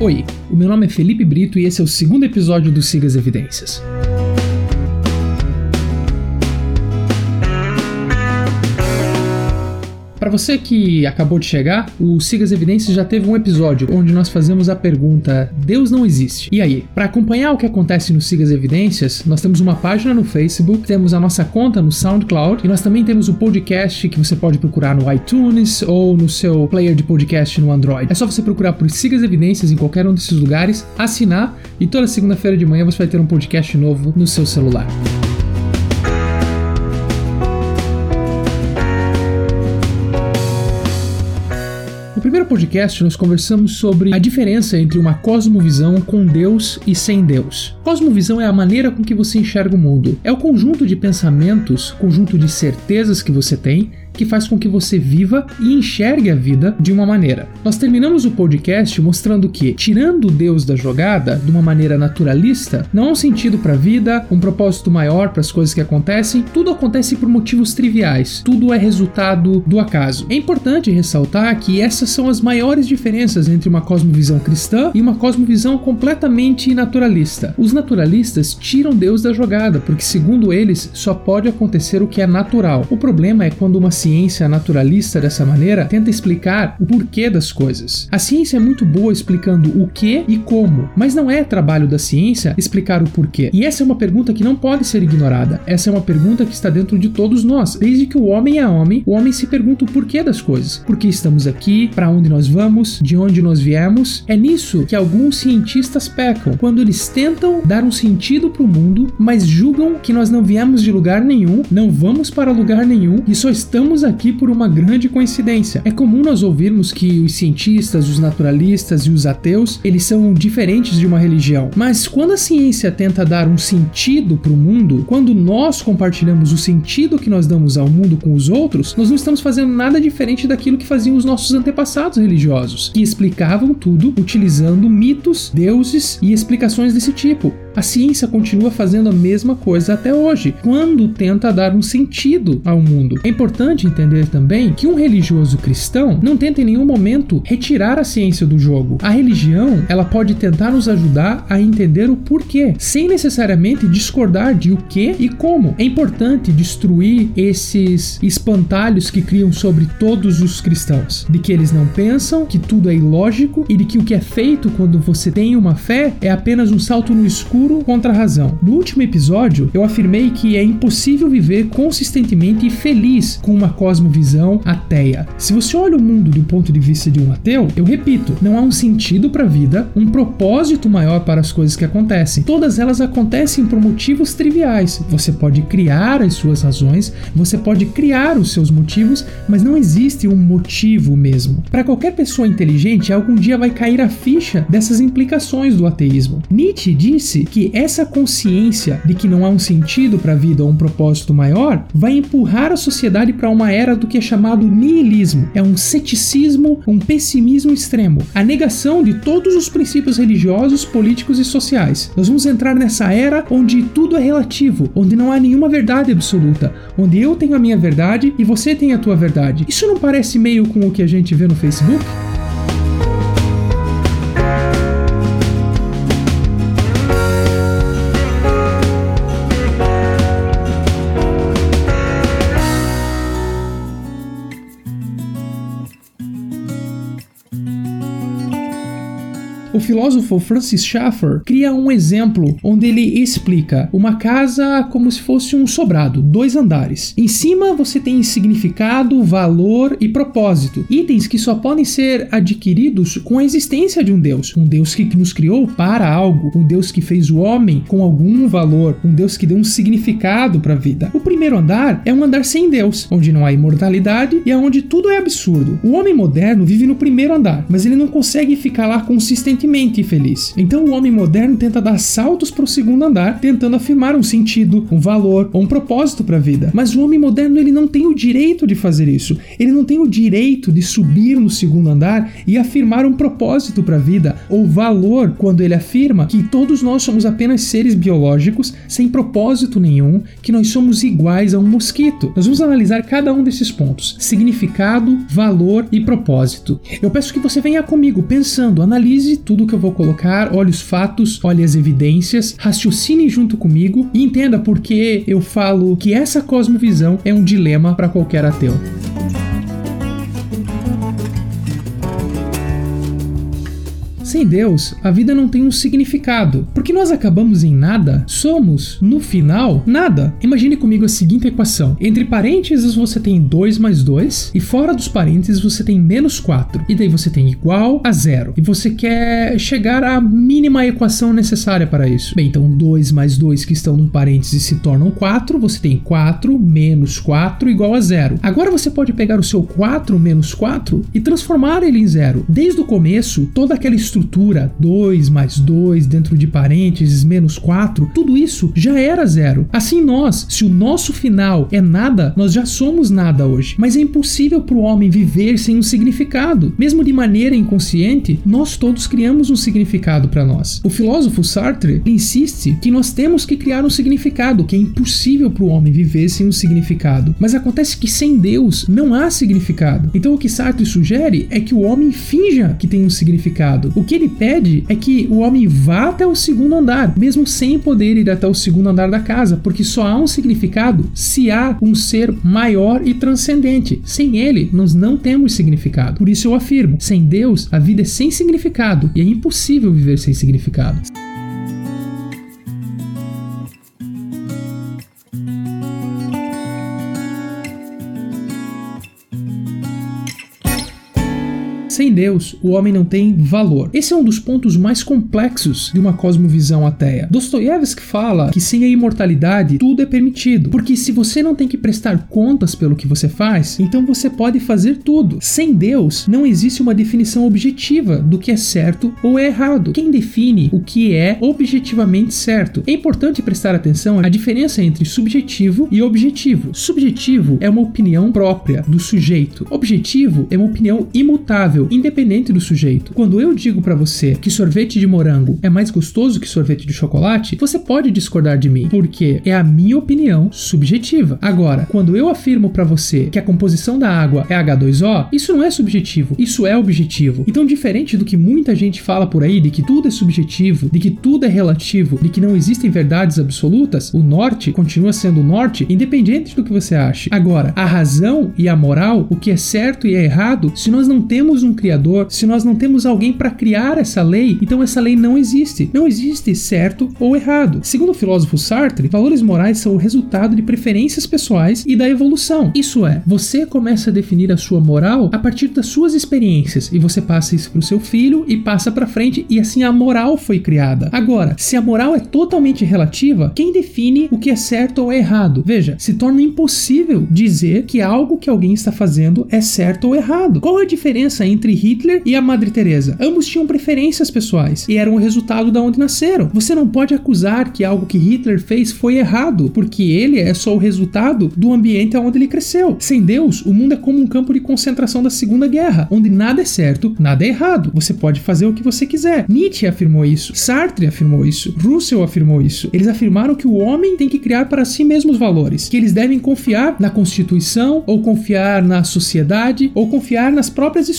Oi, o meu nome é Felipe Brito e esse é o segundo episódio do Siga as Evidências. Para você que acabou de chegar, o Siga as Evidências já teve um episódio onde nós fazemos a pergunta: Deus não existe? E aí? Para acompanhar o que acontece no Siga as Evidências, nós temos uma página no Facebook, temos a nossa conta no SoundCloud e nós também temos o podcast que você pode procurar no iTunes ou no seu player de podcast no Android. É só você procurar por Siga as Evidências em qualquer um desses lugares, assinar e toda segunda-feira de manhã você vai ter um podcast novo no seu celular. No primeiro podcast, nós conversamos sobre a diferença entre uma cosmovisão com Deus e sem Deus. Cosmovisão é a maneira com que você enxerga o mundo, é o conjunto de pensamentos, conjunto de certezas que você tem que faz com que você viva e enxergue a vida de uma maneira. Nós terminamos o podcast mostrando que, tirando Deus da jogada de uma maneira naturalista, não há um sentido para a vida, um propósito maior para as coisas que acontecem, tudo acontece por motivos triviais, tudo é resultado do acaso. É importante ressaltar que essas são as maiores diferenças entre uma cosmovisão cristã e uma cosmovisão completamente naturalista. Os naturalistas tiram Deus da jogada, porque segundo eles só pode acontecer o que é natural. O problema é quando uma ciência naturalista dessa maneira tenta explicar o porquê das coisas. A ciência é muito boa explicando o que e como, mas não é trabalho da ciência explicar o porquê. E essa é uma pergunta que não pode ser ignorada. Essa é uma pergunta que está dentro de todos nós. Desde que o homem é homem, o homem se pergunta o porquê das coisas. Por que estamos aqui? Para onde nós vamos? De onde nós viemos? É nisso que alguns cientistas pecam, quando eles tentam dar um sentido para o mundo, mas julgam que nós não viemos de lugar nenhum, não vamos para lugar nenhum e só estamos estamos aqui por uma grande coincidência. É comum nós ouvirmos que os cientistas, os naturalistas e os ateus, eles são diferentes de uma religião. Mas quando a ciência tenta dar um sentido para o mundo, quando nós compartilhamos o sentido que nós damos ao mundo com os outros, nós não estamos fazendo nada diferente daquilo que faziam os nossos antepassados religiosos, que explicavam tudo utilizando mitos, deuses e explicações desse tipo. A ciência continua fazendo a mesma coisa até hoje, quando tenta dar um sentido ao mundo. É importante entender também que um religioso cristão não tenta em nenhum momento retirar a ciência do jogo. A religião, ela pode tentar nos ajudar a entender o porquê, sem necessariamente discordar de o que e como. É importante destruir esses espantalhos que criam sobre todos os cristãos, de que eles não pensam, que tudo é ilógico e de que o que é feito quando você tem uma fé é apenas um salto no escuro escuro contra a razão. No último episódio, eu afirmei que é impossível viver consistentemente e feliz com uma cosmovisão ateia. Se você olha o mundo do ponto de vista de um ateu, eu repito, não há um sentido para a vida, um propósito maior para as coisas que acontecem. Todas elas acontecem por motivos triviais. Você pode criar as suas razões, você pode criar os seus motivos, mas não existe um motivo mesmo. Para qualquer pessoa inteligente, algum dia vai cair a ficha dessas implicações do ateísmo. Nietzsche disse que essa consciência de que não há um sentido para a vida ou um propósito maior vai empurrar a sociedade para uma era do que é chamado niilismo. É um ceticismo, um pessimismo extremo, a negação de todos os princípios religiosos, políticos e sociais. Nós vamos entrar nessa era onde tudo é relativo, onde não há nenhuma verdade absoluta, onde eu tenho a minha verdade e você tem a tua verdade. Isso não parece meio com o que a gente vê no Facebook? O filósofo Francis Schaeffer cria um exemplo onde ele explica uma casa como se fosse um sobrado, dois andares. Em cima você tem significado, valor e propósito, itens que só podem ser adquiridos com a existência de um Deus, um Deus que nos criou para algo, um Deus que fez o homem com algum valor, um Deus que deu um significado para a vida. O primeiro andar é um andar sem Deus, onde não há imortalidade e onde tudo é absurdo. O homem moderno vive no primeiro andar, mas ele não consegue ficar lá consistentemente infeliz. Então o homem moderno tenta dar saltos para o segundo andar, tentando afirmar um sentido, um valor ou um propósito para a vida. Mas o homem moderno ele não tem o direito de fazer isso. Ele não tem o direito de subir no segundo andar e afirmar um propósito para a vida ou valor quando ele afirma que todos nós somos apenas seres biológicos sem propósito nenhum, que nós somos iguais a um mosquito. Nós vamos analisar cada um desses pontos: significado, valor e propósito. Eu peço que você venha comigo pensando, analise tudo que eu vou colocar, olhe os fatos, olhe as evidências, raciocine junto comigo e entenda por que eu falo que essa cosmovisão é um dilema para qualquer ateu. Sem Deus, a vida não tem um significado, porque nós acabamos em nada, somos, no final, nada. Imagine comigo a seguinte equação: entre parênteses você tem 2 mais 2, e fora dos parênteses você tem menos 4, e daí você tem igual a zero. E você quer chegar à mínima equação necessária para isso. Bem, então 2 mais 2 que estão no parênteses se tornam 4, você tem 4 menos 4 igual a zero. Agora você pode pegar o seu 4 menos 4 e transformar ele em zero. Desde o começo, toda aquela estrutura estrutura 2 mais 2 dentro de parênteses menos 4, tudo isso já era zero. Assim nós, se o nosso final é nada, nós já somos nada hoje. Mas é impossível para o homem viver sem um significado. Mesmo de maneira inconsciente, nós todos criamos um significado para nós. O filósofo Sartre insiste que nós temos que criar um significado, que é impossível para o homem viver sem um significado. Mas acontece que sem Deus não há significado. Então o que Sartre sugere é que o homem finja que tem um significado. O que ele pede é que o homem vá até o segundo andar, mesmo sem poder ir até o segundo andar da casa, porque só há um significado se há um ser maior e transcendente. Sem ele, nós não temos significado. Por isso eu afirmo: sem Deus, a vida é sem significado e é impossível viver sem significado. Sem Deus, o homem não tem valor. Esse é um dos pontos mais complexos de uma cosmovisão ateia. Dostoiévski fala que sem a imortalidade tudo é permitido, porque se você não tem que prestar contas pelo que você faz, então você pode fazer tudo. Sem Deus, não existe uma definição objetiva do que é certo ou é errado. Quem define o que é objetivamente certo? É importante prestar atenção à diferença entre subjetivo e objetivo. Subjetivo é uma opinião própria do sujeito. Objetivo é uma opinião imutável independente do sujeito. Quando eu digo para você que sorvete de morango é mais gostoso que sorvete de chocolate, você pode discordar de mim, porque é a minha opinião subjetiva. Agora, quando eu afirmo para você que a composição da água é H2O, isso não é subjetivo, isso é objetivo. Então, diferente do que muita gente fala por aí de que tudo é subjetivo, de que tudo é relativo, de que não existem verdades absolutas, o norte continua sendo o norte, independente do que você ache. Agora, a razão e a moral, o que é certo e é errado, se nós não temos um criador, se nós não temos alguém para criar essa lei, então essa lei não existe. Não existe certo ou errado. Segundo o filósofo Sartre, valores morais são o resultado de preferências pessoais e da evolução. Isso é, você começa a definir a sua moral a partir das suas experiências e você passa isso para o seu filho e passa para frente e assim a moral foi criada. Agora, se a moral é totalmente relativa, quem define o que é certo ou é errado? Veja, se torna impossível dizer que algo que alguém está fazendo é certo ou errado. Qual a diferença entre entre Hitler e a Madre Teresa. Ambos tinham preferências pessoais e eram o resultado da onde nasceram. Você não pode acusar que algo que Hitler fez foi errado, porque ele é só o resultado do ambiente onde ele cresceu. Sem Deus, o mundo é como um campo de concentração da Segunda Guerra, onde nada é certo, nada é errado. Você pode fazer o que você quiser. Nietzsche afirmou isso, Sartre afirmou isso, Russell afirmou isso. Eles afirmaram que o homem tem que criar para si mesmo os valores, que eles devem confiar na Constituição, ou confiar na sociedade, ou confiar nas próprias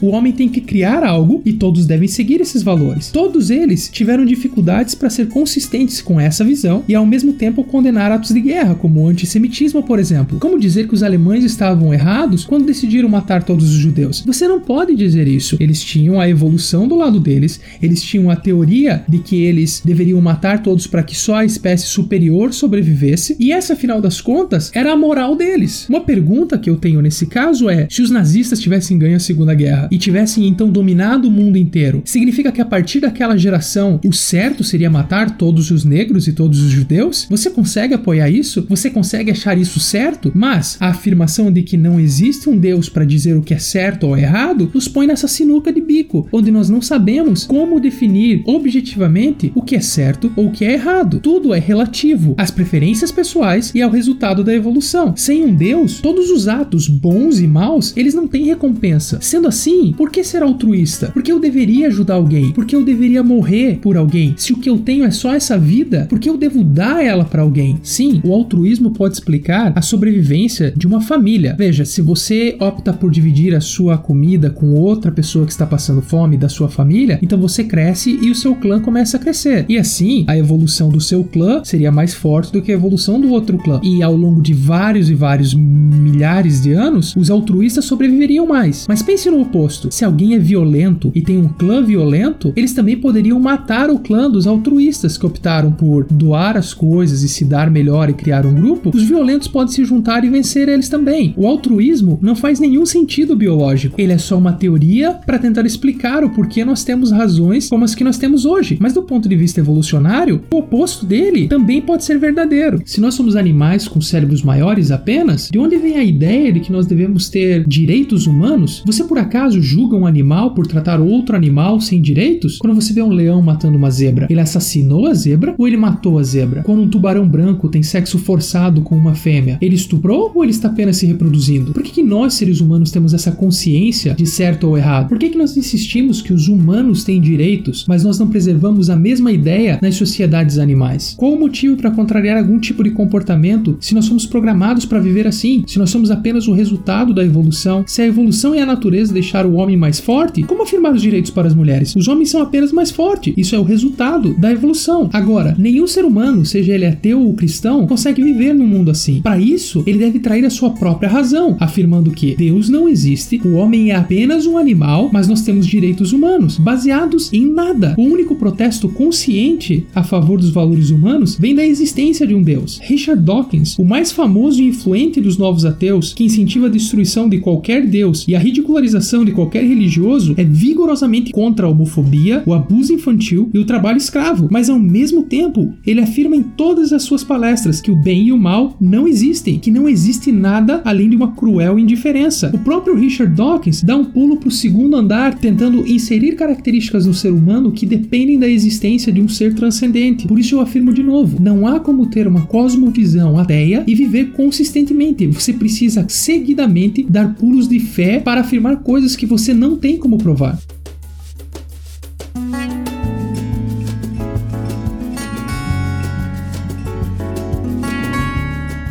o homem tem que criar algo e todos devem seguir esses valores. Todos eles tiveram dificuldades para ser consistentes com essa visão e ao mesmo tempo condenar atos de guerra, como o antissemitismo, por exemplo. Como dizer que os alemães estavam errados quando decidiram matar todos os judeus? Você não pode dizer isso. Eles tinham a evolução do lado deles, eles tinham a teoria de que eles deveriam matar todos para que só a espécie superior sobrevivesse, e essa, afinal das contas, era a moral deles. Uma pergunta que eu tenho nesse caso é: se os nazistas tivessem ganho a Segunda Guerra, Terra e tivessem então dominado o mundo inteiro, significa que a partir daquela geração o certo seria matar todos os negros e todos os judeus? Você consegue apoiar isso? Você consegue achar isso certo? Mas a afirmação de que não existe um Deus para dizer o que é certo ou errado nos põe nessa sinuca de bico, onde nós não sabemos como definir objetivamente o que é certo ou o que é errado. Tudo é relativo às preferências pessoais e ao resultado da evolução. Sem um Deus, todos os atos bons e maus, eles não têm recompensa. Sendo assim, assim? Por que ser altruísta? Porque eu deveria ajudar alguém? Porque eu deveria morrer por alguém? Se o que eu tenho é só essa vida, por que eu devo dar ela para alguém? Sim, o altruísmo pode explicar a sobrevivência de uma família. Veja, se você opta por dividir a sua comida com outra pessoa que está passando fome da sua família, então você cresce e o seu clã começa a crescer. E assim, a evolução do seu clã seria mais forte do que a evolução do outro clã. E ao longo de vários e vários milhares de anos, os altruístas sobreviveriam mais. Mas pense no oposto: se alguém é violento e tem um clã violento, eles também poderiam matar o clã dos altruístas que optaram por doar as coisas e se dar melhor e criar um grupo. Os violentos podem se juntar e vencer eles também. O altruísmo não faz nenhum sentido biológico. Ele é só uma teoria para tentar explicar o porquê nós temos razões como as que nós temos hoje. Mas do ponto de vista evolucionário, o oposto dele também pode ser verdadeiro. Se nós somos animais com cérebros maiores apenas, de onde vem a ideia de que nós devemos ter direitos humanos? Você por acaso julga um animal por tratar outro animal sem direitos? Quando você vê um leão matando uma zebra, ele assassinou a zebra ou ele matou a zebra? Quando um tubarão branco tem sexo forçado com uma fêmea, ele estuprou ou ele está apenas se reproduzindo? Por que, que nós, seres humanos, temos essa consciência de certo ou errado? Por que, que nós insistimos que os humanos têm direitos, mas nós não preservamos a mesma ideia nas sociedades animais? Qual o motivo para contrariar algum tipo de comportamento se nós somos programados para viver assim? Se nós somos apenas o resultado da evolução? Se a evolução e a natureza deixaram o homem mais forte, como afirmar os direitos para as mulheres? Os homens são apenas mais fortes. Isso é o resultado da evolução. Agora, nenhum ser humano, seja ele ateu ou cristão, consegue viver num mundo assim. Para isso, ele deve trair a sua própria razão, afirmando que Deus não existe, o homem é apenas um animal, mas nós temos direitos humanos, baseados em nada. O único protesto consciente a favor dos valores humanos vem da existência de um Deus. Richard Dawkins, o mais famoso e influente dos novos ateus, que incentiva a destruição de qualquer Deus e a ridicularização de qualquer religioso, é vigorosamente contra a homofobia, o abuso infantil e o trabalho escravo, mas ao mesmo tempo ele afirma em todas as suas palestras que o bem e o mal não existem, que não existe nada além de uma cruel indiferença. O próprio Richard Dawkins dá um pulo para o segundo andar, tentando inserir características no ser humano que dependem da existência de um ser transcendente. Por isso eu afirmo de novo: não há como ter uma cosmovisão ateia e viver consistentemente. Você precisa seguidamente dar pulos de fé para afirmar coisas que você não tem como provar.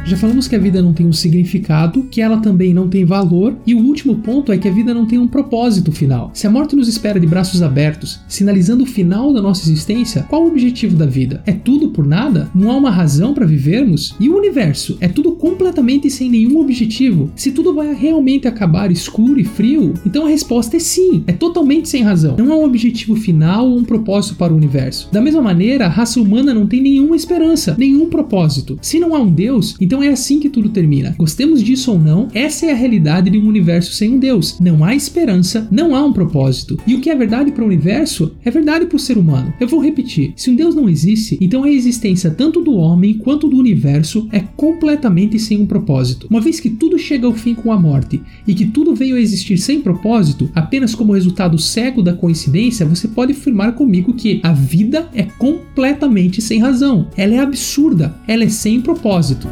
Já falamos que a vida não tem um significado, que ela também não tem valor, e o último ponto é que a vida não tem um propósito final. Se a morte nos espera de braços abertos, sinalizando o final da nossa existência, qual o objetivo da vida? É tudo por nada? Não há uma razão para vivermos? E o universo? É tudo completamente sem nenhum objetivo? Se tudo vai realmente acabar escuro e frio, então a resposta é sim, é totalmente sem razão. Não há um objetivo final ou um propósito para o universo. Da mesma maneira, a raça humana não tem nenhuma esperança, nenhum propósito. Se não há um Deus, então então é assim que tudo termina. Gostemos disso ou não, essa é a realidade de um universo sem um Deus. Não há esperança, não há um propósito. E o que é verdade para o universo é verdade para o ser humano. Eu vou repetir: se um Deus não existe, então a existência tanto do homem quanto do universo é completamente sem um propósito. Uma vez que tudo chega ao fim com a morte e que tudo veio a existir sem propósito, apenas como resultado cego da coincidência, você pode afirmar comigo que a vida é completamente sem razão. Ela é absurda, ela é sem propósito.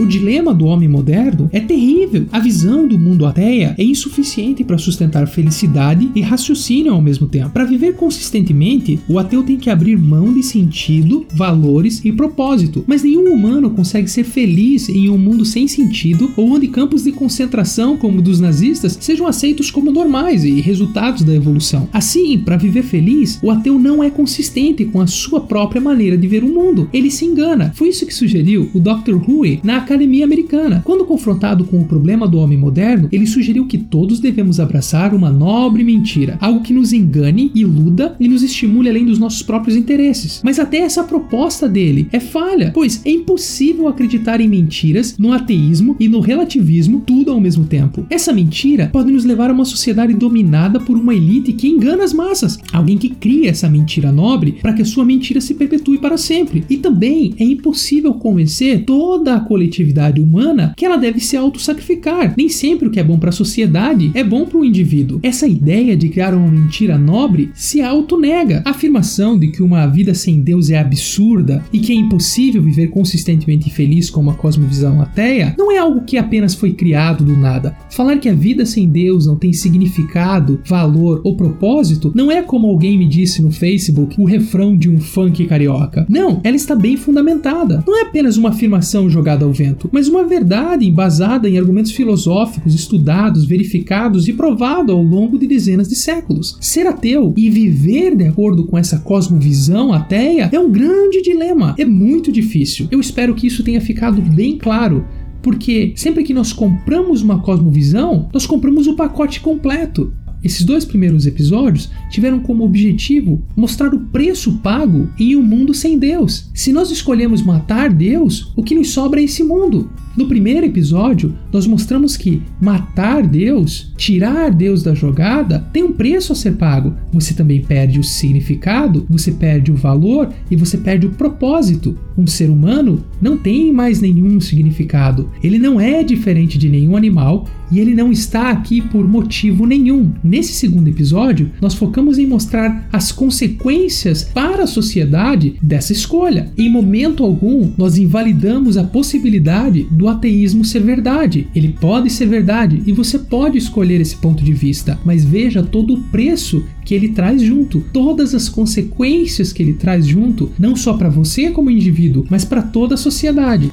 O dilema do homem moderno é terrível. A visão do mundo ateia é insuficiente para sustentar felicidade e raciocínio ao mesmo tempo. Para viver consistentemente, o ateu tem que abrir mão de sentido, valores e propósito. Mas nenhum humano consegue ser feliz em um mundo sem sentido ou onde campos de concentração, como dos nazistas, sejam aceitos como normais e resultados da evolução. Assim, para viver feliz, o ateu não é consistente com a sua própria maneira de ver o mundo. Ele se engana. Foi isso que sugeriu o Dr. Huey na Academia Americana. Quando confrontado com o problema do homem moderno, ele sugeriu que todos devemos abraçar uma nobre mentira, algo que nos engane, iluda e nos estimule além dos nossos próprios interesses. Mas até essa proposta dele é falha, pois é impossível acreditar em mentiras, no ateísmo e no relativismo tudo ao mesmo tempo. Essa mentira pode nos levar a uma sociedade dominada por uma elite que engana as massas, alguém que cria essa mentira nobre para que a sua mentira se perpetue para sempre. E também é impossível convencer toda a coletividade subjetividade humana que ela deve se auto-sacrificar. Nem sempre o que é bom para a sociedade é bom para o indivíduo. Essa ideia de criar uma mentira nobre se auto-nega. A afirmação de que uma vida sem Deus é absurda e que é impossível viver consistentemente feliz com uma cosmovisão ateia não é algo que apenas foi criado do nada. Falar que a vida sem Deus não tem significado, valor ou propósito não é como alguém me disse no Facebook o refrão de um funk carioca. Não, ela está bem fundamentada. Não é apenas uma afirmação jogada ao mas uma verdade embasada em argumentos filosóficos estudados, verificados e provado ao longo de dezenas de séculos. Ser ateu e viver de acordo com essa cosmovisão ateia é um grande dilema. É muito difícil. Eu espero que isso tenha ficado bem claro porque sempre que nós compramos uma cosmovisão, nós compramos o pacote completo. Esses dois primeiros episódios tiveram como objetivo mostrar o preço pago em um mundo sem Deus. Se nós escolhemos matar Deus, o que nos sobra é esse mundo. No primeiro episódio, nós mostramos que matar Deus, tirar Deus da jogada, tem um preço a ser pago. Você também perde o significado, você perde o valor e você perde o propósito. Um ser humano não tem mais nenhum significado. Ele não é diferente de nenhum animal e ele não está aqui por motivo nenhum. Nesse segundo episódio, nós focamos em mostrar as consequências para a sociedade dessa escolha. Em momento algum, nós invalidamos a possibilidade do ateísmo ser verdade. Ele pode ser verdade e você pode escolher esse ponto de vista, mas veja todo o preço que ele traz junto, todas as consequências que ele traz junto, não só para você como indivíduo, mas para toda a sociedade.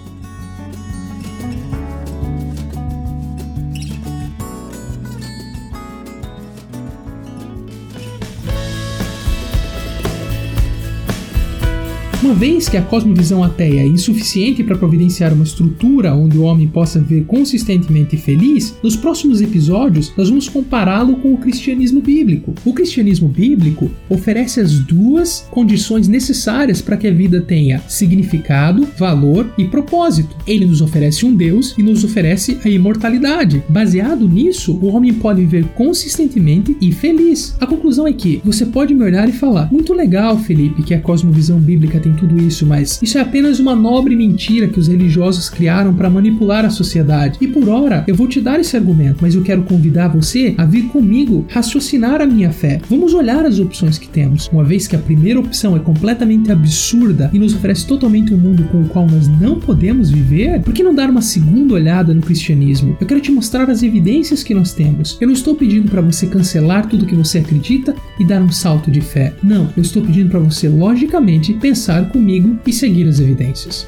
Uma vez que a cosmovisão ateia é insuficiente para providenciar uma estrutura onde o homem possa viver consistentemente feliz, nos próximos episódios nós vamos compará-lo com o cristianismo bíblico. O cristianismo bíblico oferece as duas condições necessárias para que a vida tenha significado, valor e propósito. Ele nos oferece um Deus e nos oferece a imortalidade. Baseado nisso, o homem pode viver consistentemente e feliz. A conclusão é que você pode me olhar e falar: muito legal, Felipe, que a cosmovisão bíblica tem tudo isso, mas isso é apenas uma nobre mentira que os religiosos criaram para manipular a sociedade. E por ora, eu vou te dar esse argumento, mas eu quero convidar você a vir comigo raciocinar a minha fé. Vamos olhar as opções que temos. Uma vez que a primeira opção é completamente absurda e nos oferece totalmente um mundo com o qual nós não podemos viver, por que não dar uma segunda olhada no cristianismo? Eu quero te mostrar as evidências que nós temos. Eu não estou pedindo para você cancelar tudo que você acredita e dar um salto de fé. Não, eu estou pedindo para você logicamente pensar comigo e seguir as evidências.